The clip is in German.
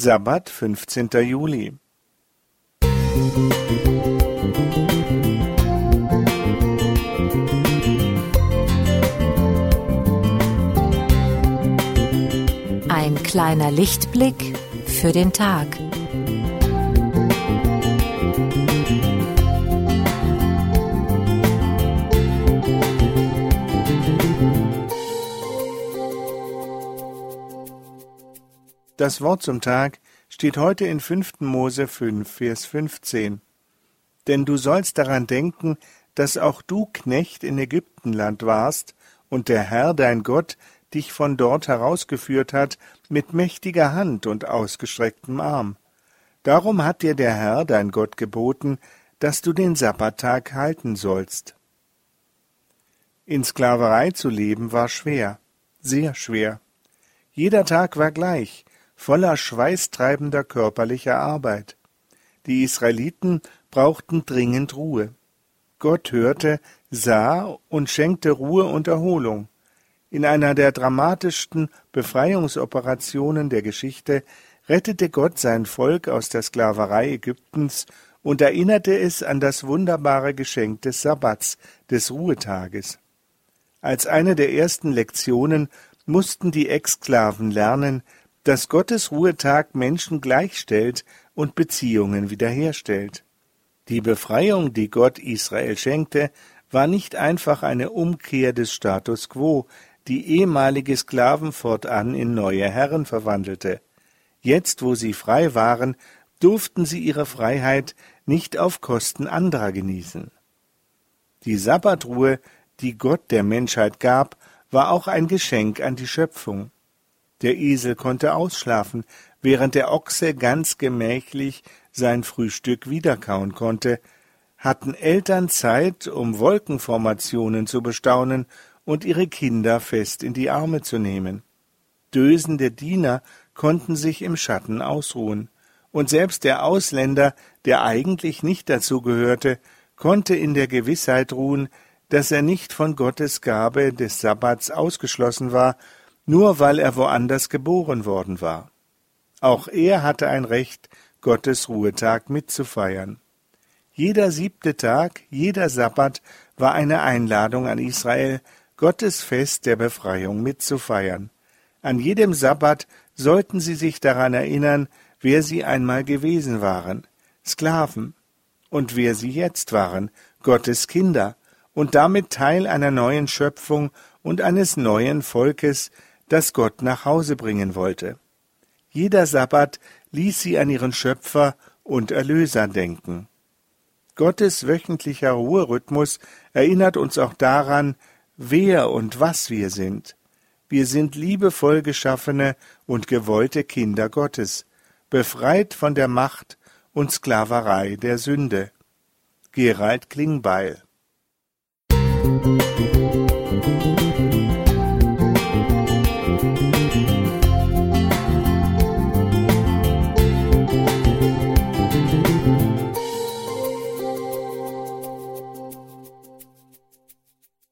Sabbat, 15. Juli. Ein kleiner Lichtblick für den Tag. Das Wort zum Tag steht heute in 5. Mose 5, Vers 15. Denn du sollst daran denken, dass auch du Knecht in Ägyptenland warst und der Herr dein Gott dich von dort herausgeführt hat mit mächtiger Hand und ausgestrecktem Arm. Darum hat dir der Herr dein Gott geboten, dass du den Sabbattag halten sollst. In Sklaverei zu leben war schwer, sehr schwer. Jeder Tag war gleich, voller schweißtreibender körperlicher Arbeit. Die Israeliten brauchten dringend Ruhe. Gott hörte, sah und schenkte Ruhe und Erholung. In einer der dramatischsten Befreiungsoperationen der Geschichte rettete Gott sein Volk aus der Sklaverei Ägyptens und erinnerte es an das wunderbare Geschenk des Sabbats, des Ruhetages. Als eine der ersten Lektionen mussten die Exklaven lernen, dass Gottes Ruhetag Menschen gleichstellt und Beziehungen wiederherstellt. Die Befreiung, die Gott Israel schenkte, war nicht einfach eine Umkehr des Status quo, die ehemalige Sklaven fortan in neue Herren verwandelte. Jetzt, wo sie frei waren, durften sie ihre Freiheit nicht auf Kosten anderer genießen. Die Sabbatruhe, die Gott der Menschheit gab, war auch ein Geschenk an die Schöpfung. Der Esel konnte ausschlafen, während der Ochse ganz gemächlich sein Frühstück wiederkauen konnte, hatten Eltern Zeit, um Wolkenformationen zu bestaunen und ihre Kinder fest in die Arme zu nehmen. Dösende Diener konnten sich im Schatten ausruhen, und selbst der Ausländer, der eigentlich nicht dazu gehörte, konnte in der Gewissheit ruhen, dass er nicht von Gottes Gabe des Sabbats ausgeschlossen war nur weil er woanders geboren worden war. Auch er hatte ein Recht, Gottes Ruhetag mitzufeiern. Jeder siebte Tag, jeder Sabbat war eine Einladung an Israel, Gottes Fest der Befreiung mitzufeiern. An jedem Sabbat sollten sie sich daran erinnern, wer sie einmal gewesen waren, Sklaven, und wer sie jetzt waren, Gottes Kinder, und damit Teil einer neuen Schöpfung und eines neuen Volkes, das Gott nach Hause bringen wollte. Jeder Sabbat ließ sie an ihren Schöpfer und Erlöser denken. Gottes wöchentlicher Ruherhythmus erinnert uns auch daran, wer und was wir sind. Wir sind liebevoll geschaffene und gewollte Kinder Gottes, befreit von der Macht und Sklaverei der Sünde. Gerald Klingbeil